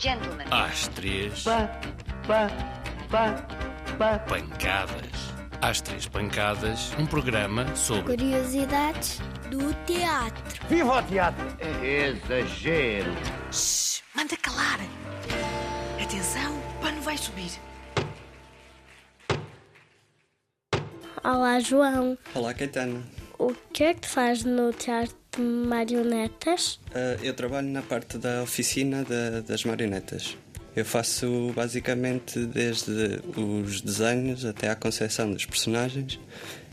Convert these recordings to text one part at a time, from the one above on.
gentlemen. Às três, Pá, pá, pá, pá. pancadas. Às três pancadas, um programa sobre Curiosidades do teatro. Viva o teatro! Exagero. Shhh, manda calar. Atenção, o pano vai subir. Olá, João. Olá, Caetano. O que é que fazes no teatro de marionetas? Ah, eu trabalho na parte da oficina da- das marionetas. Eu faço basicamente desde os desenhos até à concepção dos personagens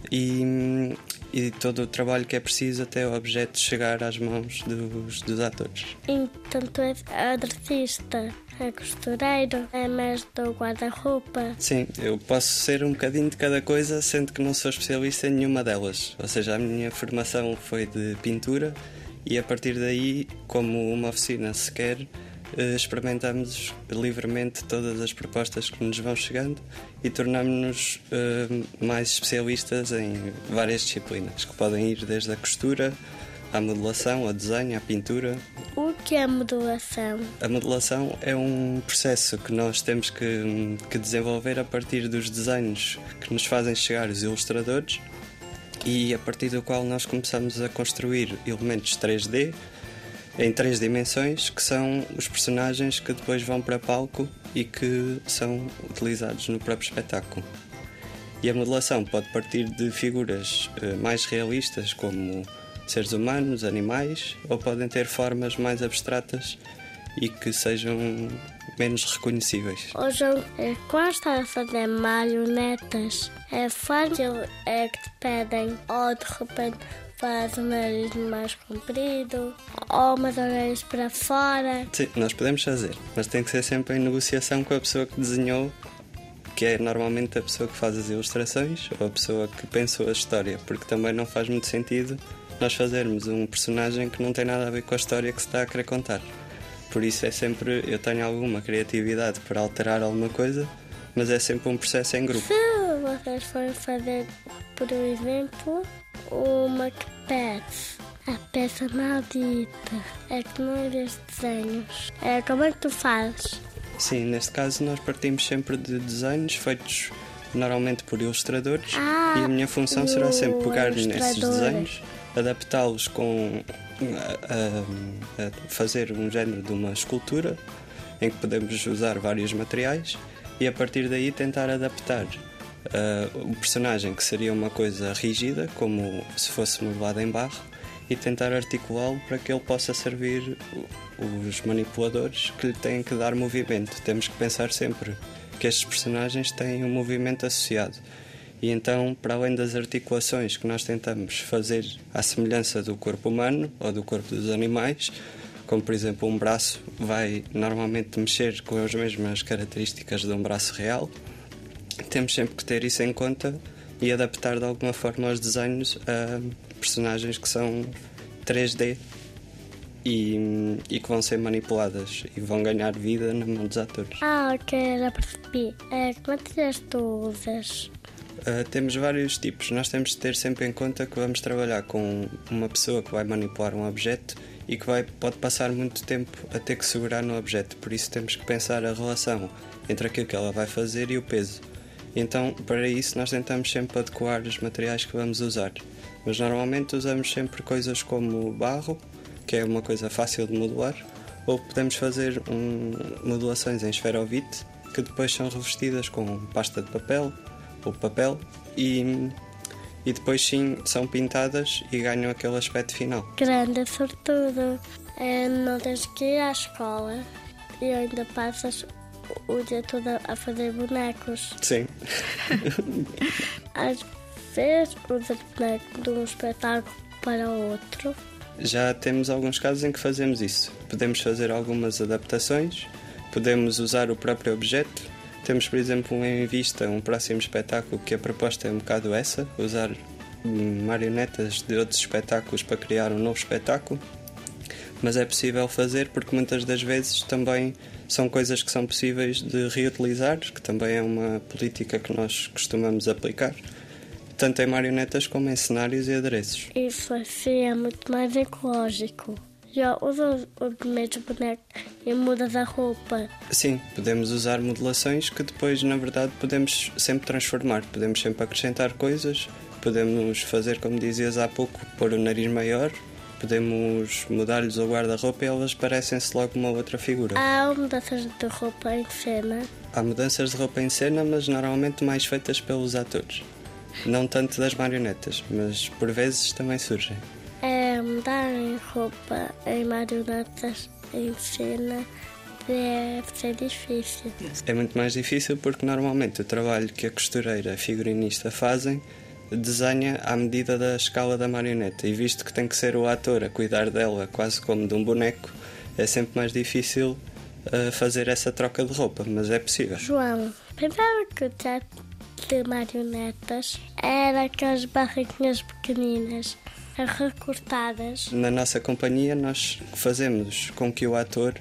e, e todo o trabalho que é preciso até o objeto chegar às mãos dos, dos atores. Então tu és artista, é costureiro, é mestre do guarda-roupa. Sim, eu posso ser um bocadinho de cada coisa, sendo que não sou especialista em nenhuma delas. Ou seja, a minha formação foi de pintura e a partir daí, como uma oficina se quer, eh, experimentamos livremente todas as propostas que nos vão chegando e tornamos-nos eh, mais especialistas em várias disciplinas, que podem ir desde a costura à modelação, ao desenho, à pintura, O que é modulação? a modelação é um processo que nós temos que, que desenvolver a partir dos desenhos que nos fazem chegar os ilustradores e a partir do qual nós começamos a construir elementos 3D em três dimensões que são os personagens que depois vão para palco e que são utilizados no próprio espetáculo. E a modelação pode partir de figuras eh, mais realistas, como seres humanos, animais, ou podem ter formas mais abstratas e que sejam menos reconhecíveis. João, é, quando estás a fazer marionetas, é fácil é que te pedem ou de repente faz o nariz mais comprido ou umas orelhas para fora. Sim, nós podemos fazer, mas tem que ser sempre em negociação com a pessoa que desenhou, que é normalmente a pessoa que faz as ilustrações ou a pessoa que pensou a história, porque também não faz muito sentido nós fazermos um personagem que não tem nada a ver com a história que se está a querer contar. Por isso é sempre, eu tenho alguma criatividade para alterar alguma coisa, mas é sempre um processo em grupo. Se vocês forem fazer, por exemplo, uma que pede a peça maldita, é que não é destes desenhos. É como é que tu fazes? Sim, neste caso nós partimos sempre de desenhos feitos normalmente por ilustradores Ah, e a minha função será sempre pegar nesses desenhos, adaptá-los com a, a- a fazer um género de uma escultura em que podemos usar vários materiais e a partir daí tentar adaptar ah, o personagem que seria uma coisa rígida, como se fosse modelado em barro, e tentar articulá-lo para que ele possa servir os manipuladores que lhe têm que dar movimento. Temos que pensar sempre que estes personagens têm um movimento associado. E então, para além das articulações que nós tentamos fazer à semelhança do corpo humano ou do corpo dos animais, como por exemplo um braço vai normalmente mexer com as mesmas características de um braço real, temos sempre que ter isso em conta e adaptar de alguma forma os desenhos a personagens que são 3D e, e que vão ser manipuladas e vão ganhar vida na mão dos atores. Ah, ok, já percebi. É, que materiais tu usas? Uh, temos vários tipos. Nós temos de ter sempre em conta que vamos trabalhar com uma pessoa que vai manipular um objeto e que vai, pode passar muito tempo a ter que segurar no objeto. Por isso temos que pensar a relação entre aquilo que ela vai fazer e o peso. Então, para isso, nós tentamos sempre adequar os materiais que vamos usar. Mas normalmente usamos sempre coisas como barro, que é uma coisa fácil de modelar, ou podemos fazer um, modulações em esferovite, que depois são revestidas com pasta de papel ou papel e, e depois sim são pintadas e ganham aquele aspecto final. Grande sortudo. É, não tens que ir à escola e ainda passas o dia todo a fazer bonecos. Sim. Às vezes usas boneco de um espetáculo para outro. Já temos alguns casos em que fazemos isso. Podemos fazer algumas adaptações, podemos usar o próprio objeto. Temos, por exemplo, em vista um próximo espetáculo que a proposta é um bocado essa: usar marionetas de outros espetáculos para criar um novo espetáculo. Mas é possível fazer porque muitas das vezes também são coisas que são possíveis de reutilizar, que também é uma política que nós costumamos aplicar, tanto em marionetas como em cenários e adereços. Isso assim é muito mais ecológico. Já usas o mesmo boneco e mudas a roupa. Sim, podemos usar modelações que depois, na verdade, podemos sempre transformar. Podemos sempre acrescentar coisas, podemos fazer, como dizias há pouco, pôr o nariz maior, podemos mudar-lhes o guarda-roupa e elas parecem-se logo uma outra figura. Há mudanças de roupa em cena. Há mudanças de roupa em cena, mas normalmente mais feitas pelos atores. Não tanto das marionetas, mas por vezes também surgem. É mudar em roupa em marionetas em cena deve ser difícil. É muito mais difícil porque normalmente o trabalho que a costureira e a figurinista fazem desenha à medida da escala da marioneta e visto que tem que ser o ator a cuidar dela quase como de um boneco, é sempre mais difícil uh, fazer essa troca de roupa, mas é possível. João, pensava que de marionetas era aquelas barraquinhas pequeninas recortadas. Na nossa companhia, nós fazemos com que o ator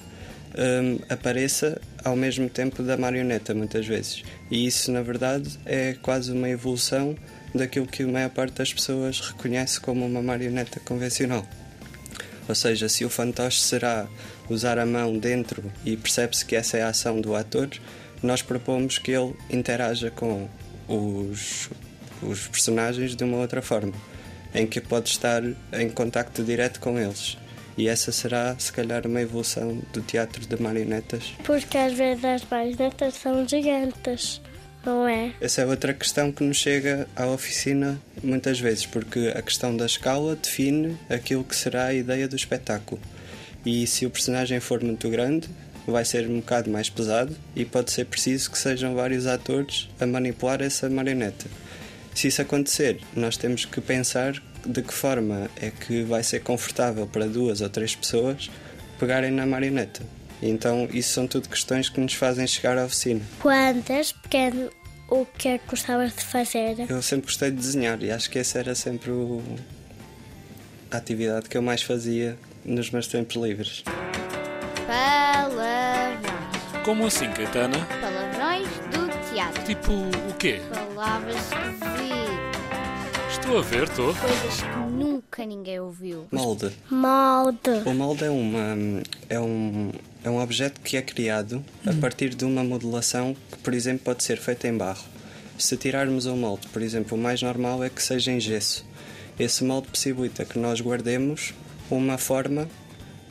um, apareça ao mesmo tempo da marioneta, muitas vezes. E isso, na verdade, é quase uma evolução daquilo que a maior parte das pessoas reconhece como uma marioneta convencional. Ou seja, se o fantoche será usar a mão dentro e percebe-se que essa é a ação do ator, nós propomos que ele interaja com os, os personagens de uma outra forma em que pode estar em contacto direto com eles. E essa será, se calhar, uma evolução do teatro de marionetas. Porque às vezes as marionetas são gigantes, não é? Essa é outra questão que nos chega à oficina muitas vezes, porque a questão da escala define aquilo que será a ideia do espetáculo. E se o personagem for muito grande, vai ser um bocado mais pesado e pode ser preciso que sejam vários atores a manipular essa marioneta. Se isso acontecer, nós temos que pensar de que forma é que vai ser confortável para duas ou três pessoas pegarem na marioneta. Então, isso são tudo questões que nos fazem chegar à oficina. Quantas pequeno o que é que gostavas de fazer? Eu sempre gostei de desenhar e acho que essa era sempre o... a atividade que eu mais fazia nos meus tempos livres. Palavrões. Como assim, Caetana? Tipo o quê? Palavras esquisitas. Estou a ver, estou. Coisas que nunca ninguém ouviu. Molde. Molde. O molde é, uma, é, um, é um objeto que é criado a partir de uma modelação que, por exemplo, pode ser feita em barro. Se tirarmos um molde, por exemplo, o mais normal é que seja em gesso. Esse molde possibilita que nós guardemos uma forma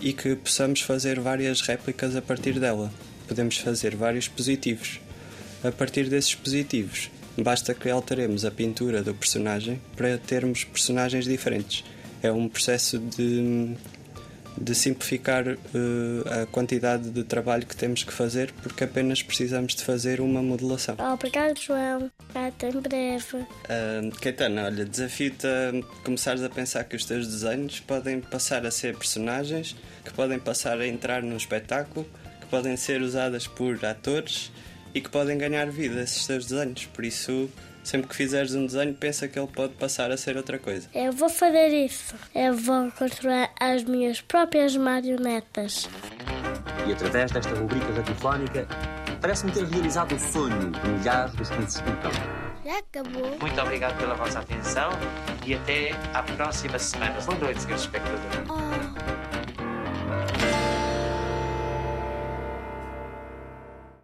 e que possamos fazer várias réplicas a partir dela. Podemos fazer vários positivos. A partir desses positivos, basta que alteremos a pintura do personagem para termos personagens diferentes. É um processo de, de simplificar uh, a quantidade de trabalho que temos que fazer porque apenas precisamos de fazer uma modelação. Obrigado, João. Até em breve. Uh, olha, desafio-te a começares a pensar que os teus desenhos podem passar a ser personagens, que podem passar a entrar num espetáculo, que podem ser usadas por atores e que podem ganhar vida esses teus desenhos. Por isso, sempre que fizeres um desenho, pensa que ele pode passar a ser outra coisa. Eu vou fazer isso. Eu vou construir as minhas próprias marionetas. E através desta rubrica radiofónica, parece-me ter realizado o sonho de milhares dos que nos escutam. Já acabou? Muito obrigado pela vossa atenção e até à próxima semana. Boa noite, senhores espectadores. Oh.